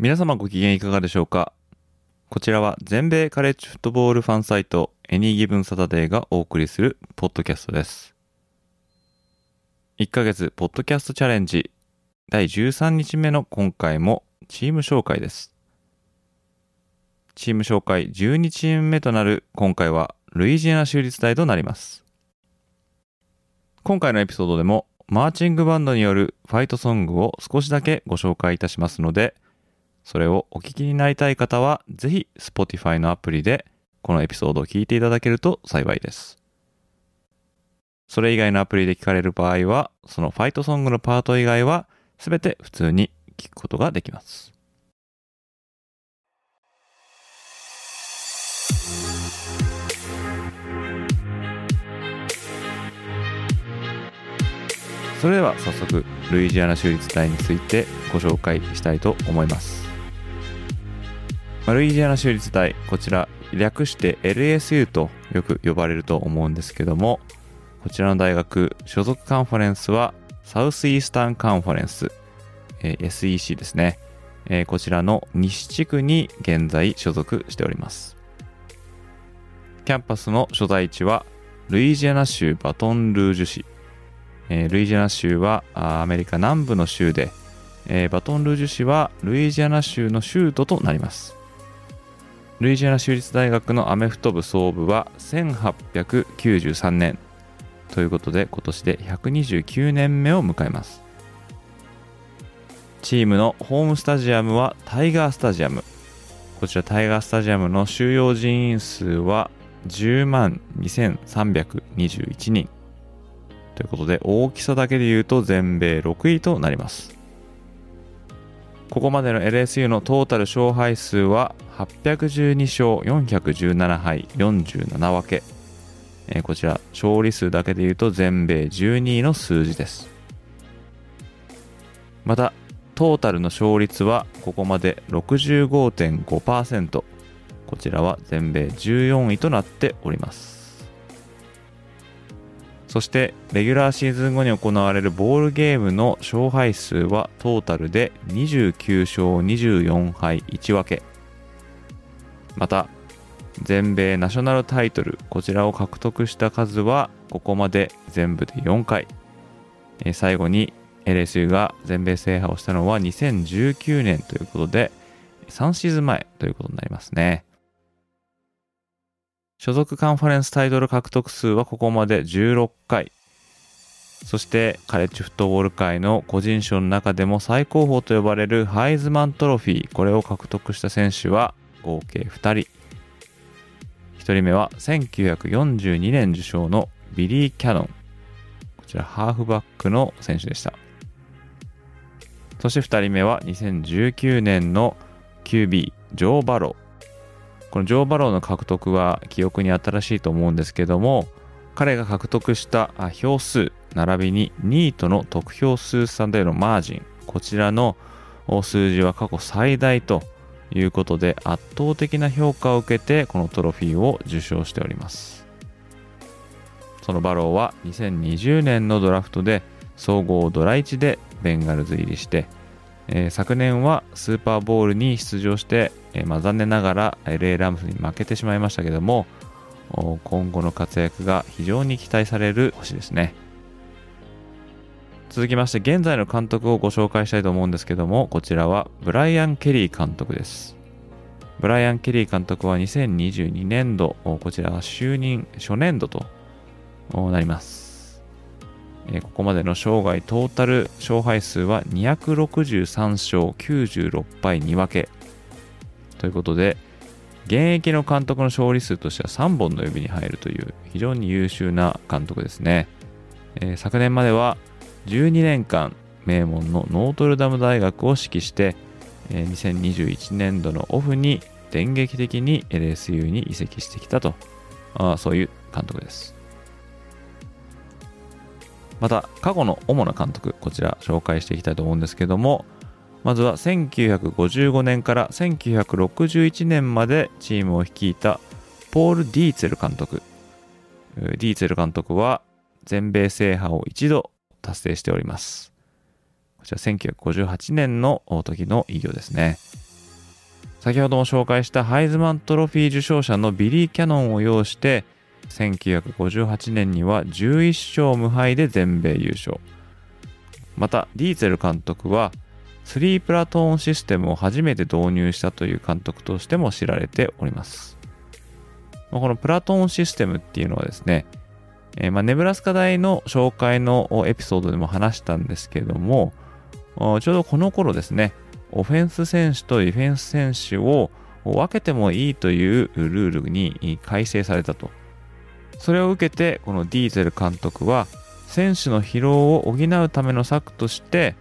皆様ご機嫌いかがでしょうか？こちらは全米カレッジフットボールファンサイトエニーギブンサタデーがお送りするポッドキャストです1ヶ月ポッドキャストチャレンジ第13日目の今回もチーム紹介です。チーム紹介12チーム目となる今回はルイジアナ州立大となります。今回のエピソードでもマーチングバンドによるファイトソングを少しだけご紹介いたしますので、それをお聞きになりたい方はぜひ Spotify のアプリでこのエピソードを聞いていただけると幸いです。それ以外のアプリで聞かれる場合は、そのファイトソングのパート以外はすべて普通に聞くことができます。それでは早速ルイジアナ州立大についてご紹介したいと思います。ルイジアナ州立大こちら略して LSU とよく呼ばれると思うんですけどもこちらの大学所属カンファレンスはサウスイースタンカンファレンス、えー、SEC ですね、えー、こちらの西地区に現在所属しております。キャンパスの所在地はルイジアナ州バトンルージュ市。えー、ルイジアナ州はアメリカ南部の州で、えー、バトンルージュ市はルイジアナ州の州都となります。ルイジアナ州立大学のアメフト部総部は1893年。ということで今年で129年目を迎えます。チームのホームスタジアムはタイガースタジアム。こちらタイガースタジアムの収容人員数は10万2321人。ということで大きさだけで言うと全米6位となります。ここまでの LSU のトータル勝敗数は812勝417敗47分け。えー、こちら勝利数だけで言うと全米12位の数字です。またトータルの勝率はここまで65.5%こちらは全米14位となっております。そしてレギュラーシーズン後に行われるボールゲームの勝敗数はトータルで29勝24敗1分け。また全米ナショナルタイトルこちらを獲得した数はここまで全部で4回、え、最後に LSU が全米制覇をしたのは2019年ということで3シーズン前ということになりますね。所属カンファレンスタイトル獲得数はここまで16回そしてカレッジフットボール界の個人賞の中でも最高峰と呼ばれるハイズマントロフィーこれを獲得した選手は合計2人1人目は1942年受賞のビリー・キャノン。こちらハーフバックの選手でした。そして2人目は2019年の QB、ジョー・バロー。このジョー・バローの獲得は記憶に新しいと思うんですけども、彼が獲得した票数、並びに2位との得票数差でのマージン、こちらの数字は過去最大ということで圧倒的な評価を受けてこのトロフィーを受賞しております。そのバローは2020年のドラフトで総合ドラ1でベンガルズ入りして、えー、昨年はスーパーボールに出場して、えー、まあ、残念ながら LA ラムスに負けてしまいましたけども今後の活躍が非常に期待される星ですね。続きまして現在の監督をご紹介したいと思うんですけどもこちらはブライアン・ケリー監督です。ブライアン・ケリー監督は2022年度こちらは就任初年度となります。ここまでの生涯トータル勝敗数は263勝96敗2分けということで現役の監督の勝利数としては3本の指に入るという非常に優秀な監督ですね、えー、昨年までは12年間名門のノートルダム大学を指揮して2021年度のオフに電撃的に LSU に移籍してきたと。あそういう監督です。また過去の主な監督こちら紹介していきたいと思うんですけどもまずは1955年から1961年までチームを率いたポール・ディーツェル監督。ディーツェル監督は全米制覇を一度達成しております。こちら1958年の時の偉業ですね。先ほども紹介したハイズマントロフィー受賞者のビリー・キャノンを擁して1958年には11勝無敗で全米優勝。またディーゼル監督は3プラトーンシステムを初めて導入したという監督としても知られておりますこのプラトーンシステムっていうのはですね、えー、ま、ネブラスカ大の紹介のエピソードでも話したんですけどもちょうどこの頃ですねオフェンス選手とディフェンス選手を分けてもいいというルールに改正されたと。それを受けて、このディーゼル監督は、選手の疲労を補うための策として、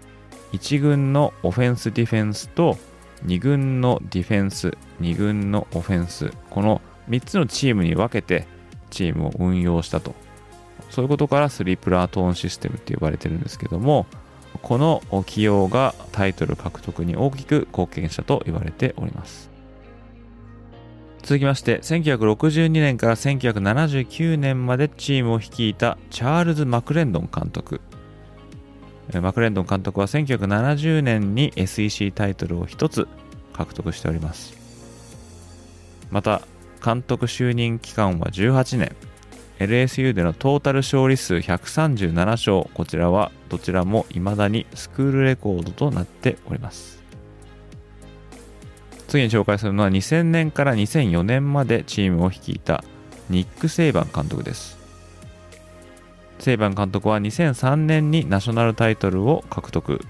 1軍のオフェンスディフェンスと2軍のディフェンス、2軍のオフェンス、この3つのチームに分けてチームを運用したと。そういうことからスリープラートーンシステムって呼ばれてるんですけども、この起用がタイトル獲得に大きく貢献したと言われております。続きまして1962年から1979年までチームを率いたチャールズ・マクレンドン監督。マクレンドン監督は1970年に SEC タイトルを1つ獲得しております。また監督就任期間は18年 LSU でのトータル勝利数137勝こちらはどちらも未だにスクールレコードとなっております。次に紹介するのは2000年から2004年までチームを率いたニック・セイバン監督です。セイバン監督は2003年にナショナルタイトルを獲得。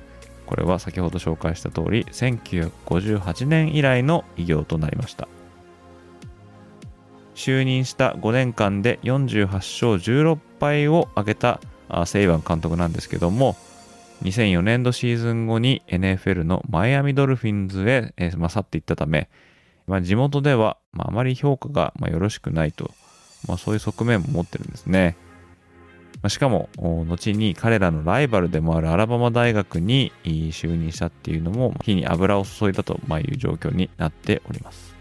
これは先ほど紹介した通り1958年以来の偉業となりました。就任した5年間で48勝16敗を挙げたセイバン監督なんですけども、2004年度シーズン後に NFL のマイアミドルフィンズへ、えー、去っていったため、まあ、地元では、まあ、あまり評価が、まあ、よろしくないと、まあ、そういう側面も持ってるんですね。ま、しかも、後に彼らのライバルでもあるアラバマ大学に就任したっていうのも、火に油を注いだという状況になっております。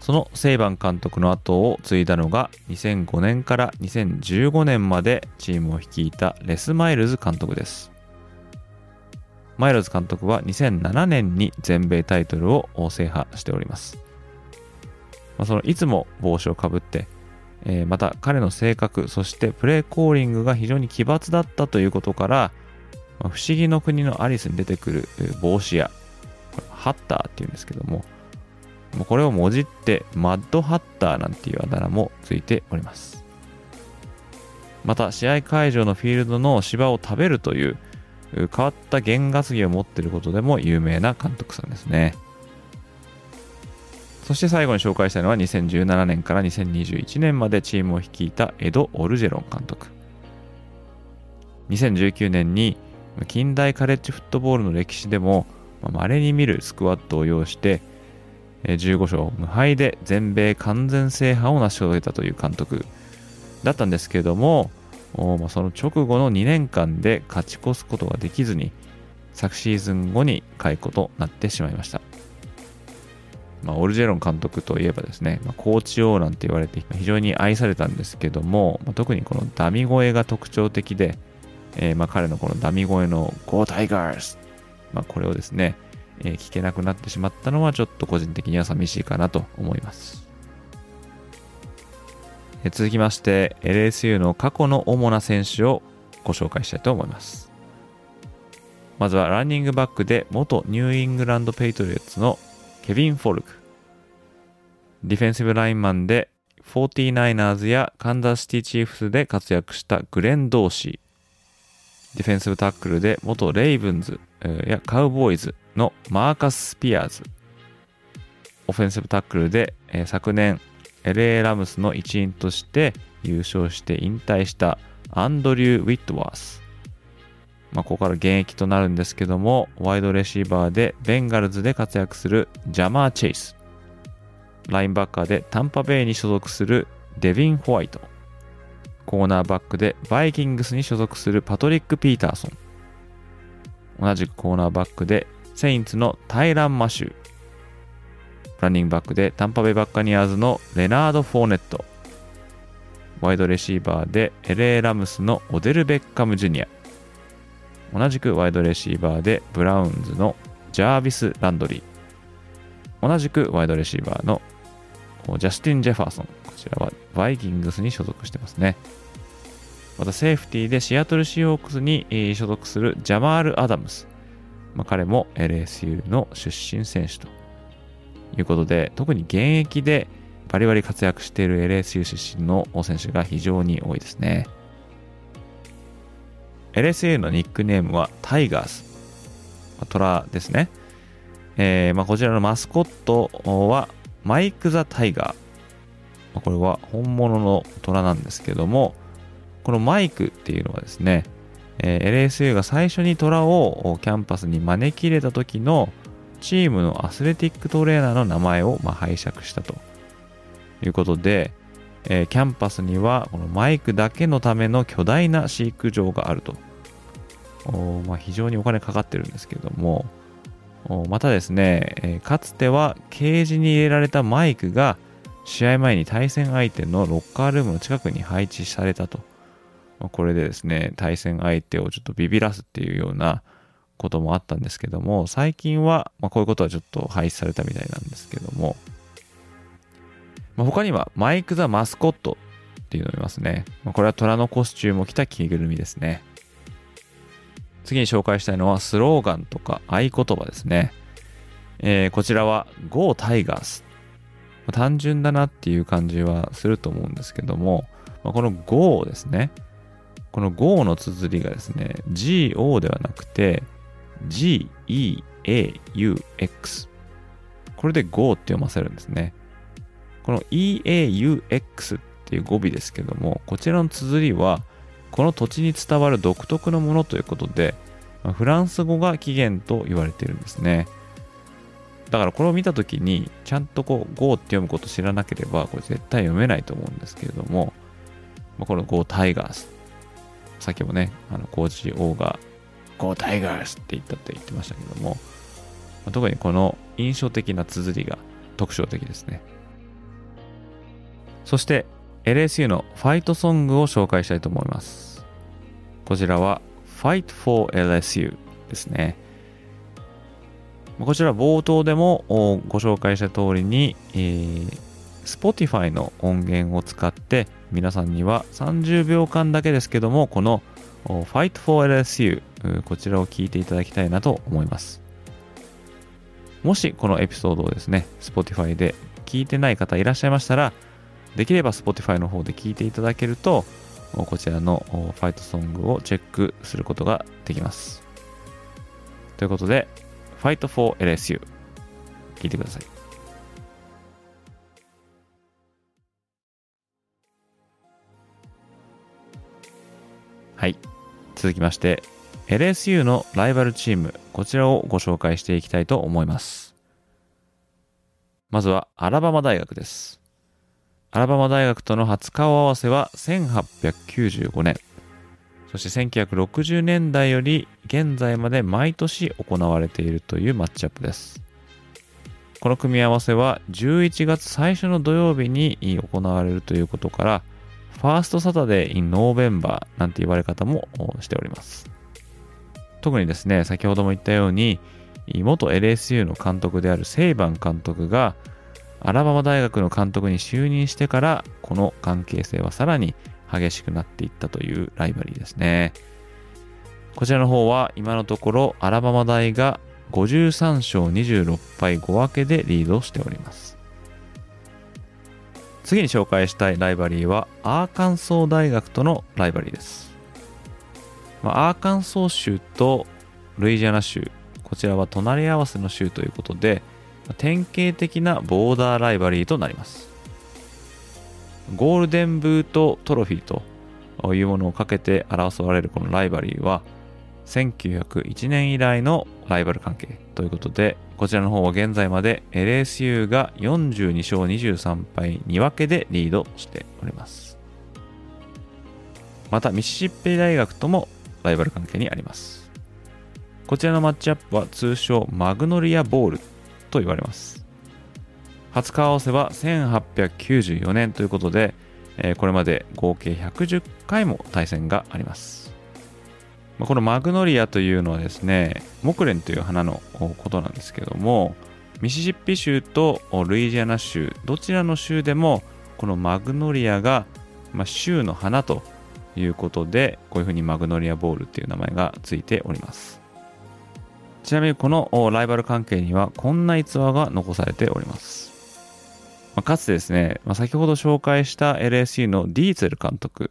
そのセイバン監督の後を継いだのが2005年から2015年までチームを率いたレス・マイルズ監督です。マイルズ監督は2007年に全米タイトルを制覇しております。まあ、そのいつも帽子をかぶって、えー、また彼の性格、そしてプレーコーリングが非常に奇抜だったということから、ま、不思議の国のアリスに出てくる帽子や、ハッターっていうんですけども、これをもじってマッドハッターなんていうあだ名もついております。また試合会場のフィールドの芝を食べるという変わった原ガス技を持っていることでも有名な監督さんですね。そして最後に紹介したいのは2017年から2021年までチームを率いたエド・オルジェロン監督。2019年に近代カレッジフットボールの歴史でも稀に見るスクワットを要して15勝無敗で全米完全制覇を成し遂げたという監督だったんですけれども、その直後の2年間で勝ち越すことができずに昨シーズン後に解雇となってしまいました。まあ、オルジェロン監督といえばですね、まあ、コーチ王なんて言われて非常に愛されたんですけども、まあ、特にこのダミ声が特徴的で、えー、まあ彼のこのダミ声の Go Tigers、まあ、これをですね、えー、聞けなくなってしまったのはちょっと個人的には寂しいかなと思います。えー、続きまして LSU の過去の主な選手をご紹介したいと思います。まずはランニングバックで元ニューイングランド・ペイトリオッツのケビン・フォルク。ディフェンシブラインマンで 49ers やカンザスシティ・チーフスで活躍したグレン・ドーシー。ディフェンシブタックルで元レイブンズやカウボーイズのマーカス・スピアーズ。オフェンシブタックルで、え、昨年 LA ラムスの一員として優勝して引退したアンドリュー・ウィットワース。まあ、ここから現役となるんですけども、ワイドレシーバーでベンガルズで活躍するジャマー・チェイス。ラインバッカーでタンパベイに所属するデビン・ホワイト。コーナーバックでバイキングスに所属するパトリック・ピーターソン。同じくコーナーバックでセインツのタイラン・マシュー。ランニングバックでタンパベイバッカニアーズのレナード・フォーネット。ワイドレシーバーで LA ラムスのオデル・ベッカム・ジュニア。同じくワイドレシーバーでブラウンズのジャービス・ランドリー。同じくワイドレシーバーのジャスティン・ジェファーソン。こちらはバイキングスに所属してますね。またセーフティーでシアトルシーホークスに所属するジャマール・アダムス。まあ、彼も LSU の出身選手ということで、特に現役でバリバリ活躍している LSU 出身の選手が非常に多いですね。LSU のニックネームはタイガース。トラですね。えーまあ、こちらのマスコットはマイク・ザ・タイガー。これは本物の虎なんですけども、このマイクっていうのはですね、えー、LSU が最初に虎をキャンパスに招き入れた時のチームのアスレティックトレーナーの名前をま拝借したということで、えー、キャンパスにはこのマイクだけのための巨大な飼育場があると。まあ、非常にお金かかってるんですけども、またですね、え、かつてはケージに入れられたマイクが試合前に対戦相手のロッカールームの近くに配置されたと。これでですね、対戦相手をちょっとビビらすっていうようなこともあったんですけども、最近は、まあ、こういうことはちょっと廃止されたみたいなんですけども、まあ、他にはマイク・ザ・マスコットっていうのを見ますね。まあ、これは虎のコスチュームを着た着ぐるみですね。次に紹介したいのはスローガンとか合言葉ですね。えー、こちらは Go Tigers。単純だなっていう感じはすると思うんですけども、ま、この Go ですね。この Go の綴りがですね、GO ではなくて GEAUX。これで Go って読ませるんですね。この EAUX っていう語尾ですけども、こちらの綴りはこの土地に伝わる独特のものということで、フランス語が起源と言われているんですね。だからこれを見たときに、ちゃんとこう、GO って読むこと知らなければ、これ絶対読めないと思うんですけれども、この GO タイガース。さっきもね、あの、コーチ王が GO タイガースって言ったって言ってましたけども、特にこの印象的な綴りが特徴的ですね。そして LSU のファイトソングを紹介したいと思います。こちらは Fight for LSU ですね。こちら冒頭でもご紹介した通りに、えー、Spotify の音源を使って皆さんには30秒間だけですけどもこの Fight for LSU こちらを聞いていただきたいなと思います。もしこのエピソードをですね Spotify で聞いてない方いらっしゃいましたらできれば Spotify の方で聞いていただけると、こちらのファイトソングをチェックすることができます。ということで、Fight for LSU 聞いてください。はい。続きまして、LSU のライバルチーム、こちらをご紹介していきたいと思います。まずは、アラバマ大学です。アラバマ大学との初顔合わせは1895年。そして1960年代より現在まで毎年行われているというマッチアップです。この組み合わせは11月最初の土曜日に行われるということから、ファーストサタデーインノーベンバーなんて言われ方もしております。特にですね、先ほども言ったように、元 LSU の監督であるセイバン監督がアラバマ大学の監督に就任してからこの関係性はさらに激しくなっていったというライバリーですね。こちらの方は今のところアラバマ大が53勝26敗5分けでリードしております。次に紹介したいライバリーはアーカンソー大学とのライバリーです。まアーカンソー州とルイジアナ州、こちらは隣り合わせの州ということで、典型的なボーダーライバリーとなります。ゴールデンブートトロフィーというものをかけて争われるこのライバリーは、1901年以来のライバル関係ということで、こちらの方は現在まで LSU が42勝23敗2分けでリードしております。また、ミシシッピ大学ともライバル関係にあります。こちらのマッチアップは通称マグノリアボールと言われます。初顔合わせは1894年ということで、えこれまで合計110回も対戦があります。このマグノリアというのはですね、木蓮という花のことなんですけども、ミシシッピ州とルイジアナ州、どちらの州でもこのマグノリアが、ま、州の花ということで、こういうふうにマグノリアボールっていう名前がついております。ちなみにこのライバル関係にはこんな逸話が残されております。まあ、かつてですね、まあ、先ほど紹介した LSU のディーツェル監督、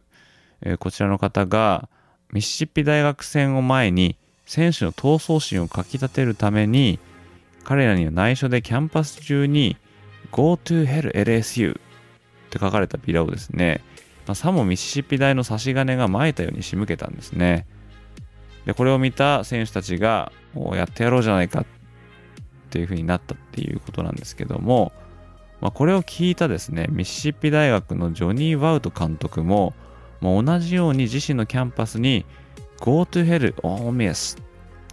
えー、こちらの方がミシシッピ大学戦を前に選手の闘争心をかき立てるために彼らには内緒でキャンパス中に Go to Hell LSU って書かれたビラをですね、まあ、さもミシシッピ大の差し金が撒いたように仕向けたんですね。で、これを見た選手たちが、やってやろうじゃないかっていう風になったっていうことなんですけども、まあ、これを聞いたですね、ミシシッピ大学のジョニー・ワウト監督も、もう同じように自身のキャンパスに Go to Hell All Miss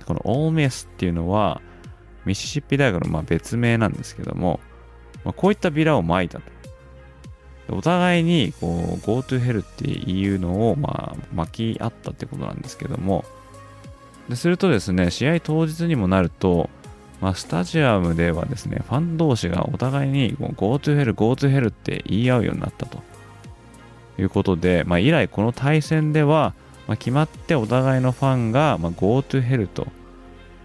この All Miss っていうのはミシシッピ大学のまあ別名なんですけども、まあ、こういったビラを撒いたと。お互いにこう Go to Hell っていうのをまあ巻き合ったってことなんですけども、でするとですね、試合当日にもなると、まあ、スタジアムではですね、ファン同士がお互いに Go to Hell, Go to Hell って言い合うようになったということで、まあ、以来この対戦では、まあ、決まってお互いのファンが、まあ、Go to Hell と、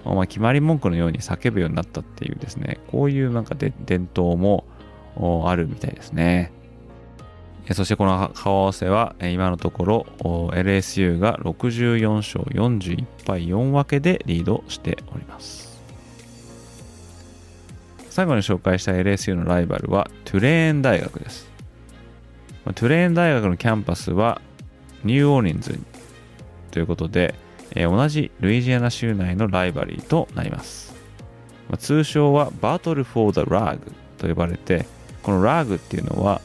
まあ、決まり文句のように叫ぶようになったっていうですね、こういうなんかで伝統もあるみたいですね。そしてこの顔合わせは今のところ LSU が64勝41敗4分けでリードしております。最後に紹介した LSU のライバルはトゥレーン大学です。トゥレーン大学のキャンパスはニューオーリンズということで、同じルイジアナ州内の rivalry となります。通称は Battle for the Rag と呼ばれて、この Rag っていうのは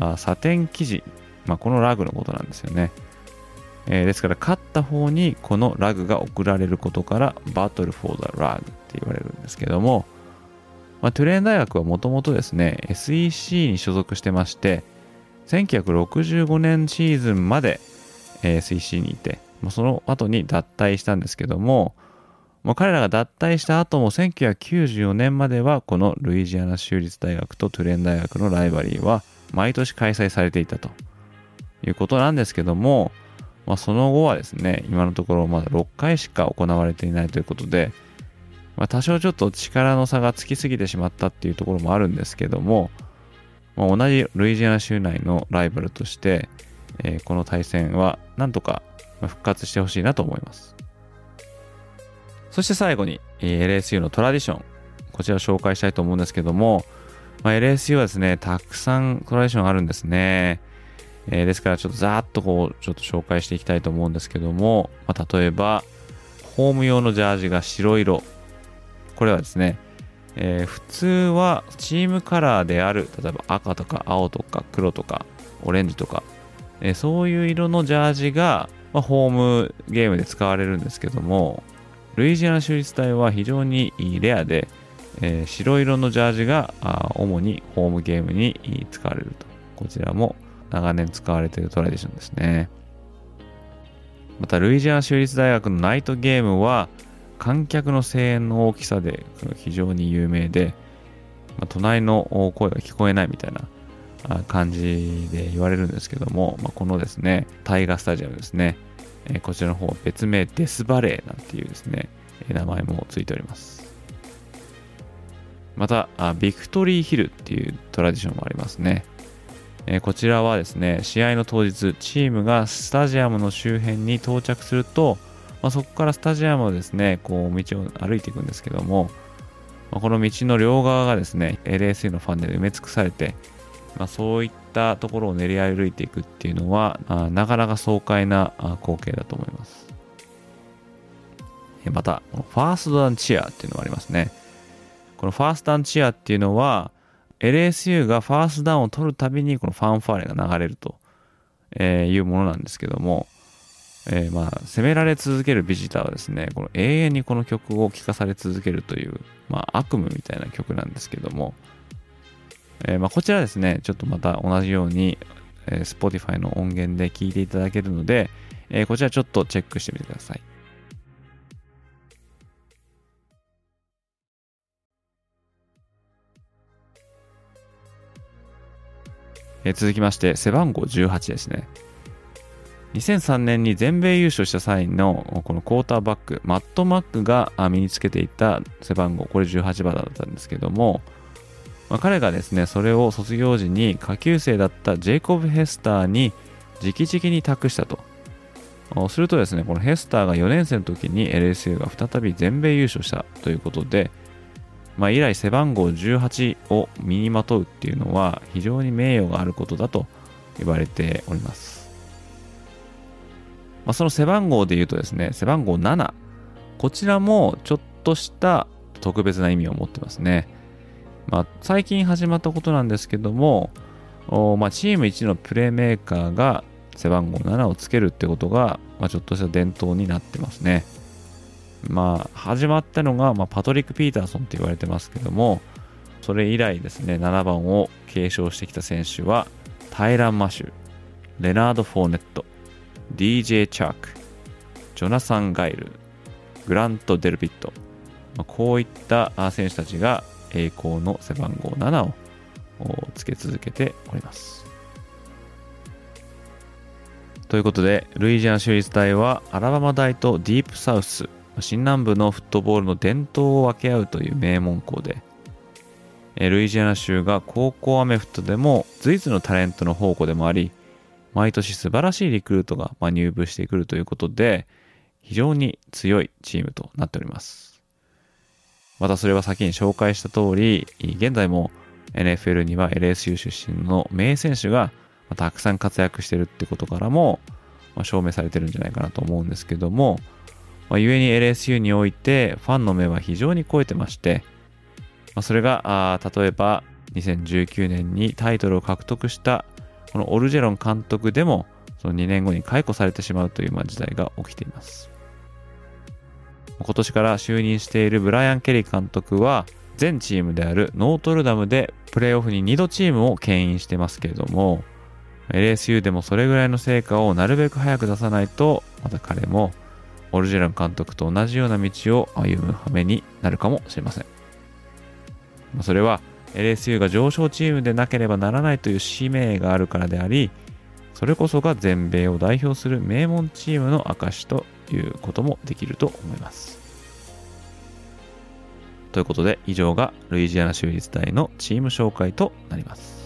あサテン生地、まあ、このラグのことなんですよね。えー、ですから勝った方にこのラグが送られることから Battle for the Rag って言われるんですけども、まあ、トゥレーン大学はもともとですね、SEC に所属してまして、1965年シーズンまで SEC にいて、その後に脱退したんですけども、彼らが脱退した後も1994年まではこのルイジアナ州立大学とトゥレーン大学のライバリーは毎年開催されていたということなんですけども、まあ、その後はですね、今のところまだ6回しか行われていないということで、まあ、多少ちょっと力の差がつきすぎてしまったっていうところもあるんですけども、まあ、同じルイジアナ州内のライバルとして、えー、この対戦はなんとか復活してほしいなと思います。そして最後に、LSU のトラディション、こちらを紹介したいと思うんですけども、まあ、LSU はですね、たくさんトラディションあるんですね。えー、ですからちょっとざーっとこう、ちょっと紹介していきたいと思うんですけども、まあ、例えば、ホーム用のジャージが白色、これはですね、えー、普通はチームカラーである、例えば赤とか青とか黒とかオレンジとか、えー、そういう色のジャージが、まあ、ホームゲームで使われるんですけども、ルイジアナ州立大は非常にレアで、えー、白色のジャージが主にホームゲームに使われると。こちらも長年使われているトラディションですね。また、ルイジアナ州立大学のナイトゲームは、観客の声援の大きさで非常に有名で、まあ、隣の声が聞こえないみたいな感じで言われるんですけども、まあ、このですね、タイガースタジアムですね、えこちらの方は別名デスバレーなんていうですね、名前もついております。また、ビクトリーヒルっていうトラディションもありますね。えこちらはですね、試合の当日、チームがスタジアムの周辺に到着すると、まあ、そこからスタジアムをですね、こう道を歩いていくんですけども、まあ、この道の両側がですね、LSU のファンで埋め尽くされて、まあ、そういったところを練り歩いていくっていうのは、あなかなか爽快な光景だと思います。また、ファーストダンチアっていうのがありますね。このファーストダンチアっていうのは、LSU がファーストダウンを取るたびにこのファンファーレが流れるというものなんですけども、えー、まあ攻められ続けるビジターはですね、この永遠にこの曲を聴かされ続けるという、まあ、悪夢みたいな曲なんですけども、えー、まあこちらですね、ちょっとまた同じように、え、Spotify の音源で聴いていただけるので、え、こちらちょっとチェックしてみてください。え続きまして、背番号18ですね。2003年に全米優勝した際のこのクォーターバック、マット・マックが身につけていた背番号、これ18番だったんですけども、まあ、彼がですね、それを卒業時に下級生だったジェイコブ・ヘスターに直々に託したと。するとですね、このヘスターが4年生の時に LSU が再び全米優勝したということで、まあ、以来背番号18を身にまとうっていうのは非常に名誉があることだと言われております。まあ、その背番号で言うとですね、背番号7、こちらもちょっとした特別な意味を持ってますね。まあ、最近始まったことなんですけども、まあ、チーム1のプレーメーカーが背番号7をつけるってことが、まあ、ちょっとした伝統になってますね。まあ、始まったのが、まあ、パトリック・ピーターソンって言われてますけども、それ以来ですね、7番を継承してきた選手は、タイラン・マシュ、レナード・フォーネット、DJ チャーク、ジョナサン・ガイル、グラント・デルビット、まあ、こういった選手たちが栄光の背番号7をつけ続けております。ということで、ルイジアナ州立大はアラバマ大とディープサウス、新南部のフットボールの伝統を分け合うという名門校で、ルイジアナ州が高校アメフトでも随一のタレントの宝庫でもあり、毎年素晴らしいリクルートが入部してくるということで、非常に強いチームとなっております。またそれは先に紹介した通り、現在も NFL には LSU 出身の名選手がたくさん活躍してるってことからも証明されてるんじゃないかなと思うんですけども、まあ、故に LSU においてファンの目は非常に超えてまして、まあ、それがあ例えば2019年にタイトルを獲得したこのオルジェロン監督でもその2年後に解雇されてしまうというまあ時代が起きています。今年から就任しているブライアン・ケリー監督は全チームであるノートルダムでプレーオフに2度チームを牽引してますけれども LSU でもそれぐらいの成果をなるべく早く出さないとまた彼もオルジェラン監督と同じような道を歩む羽目になるかもしれません。それは LSU が上昇チームでなければならないという使命があるからであり、それこそが全米を代表する名門チームの証ということもできると思います。ということで以上がルイジアナ州立大のチーム紹介となります。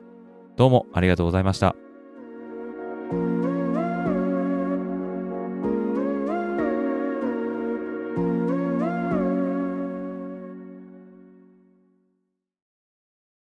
どうもありがとうございました。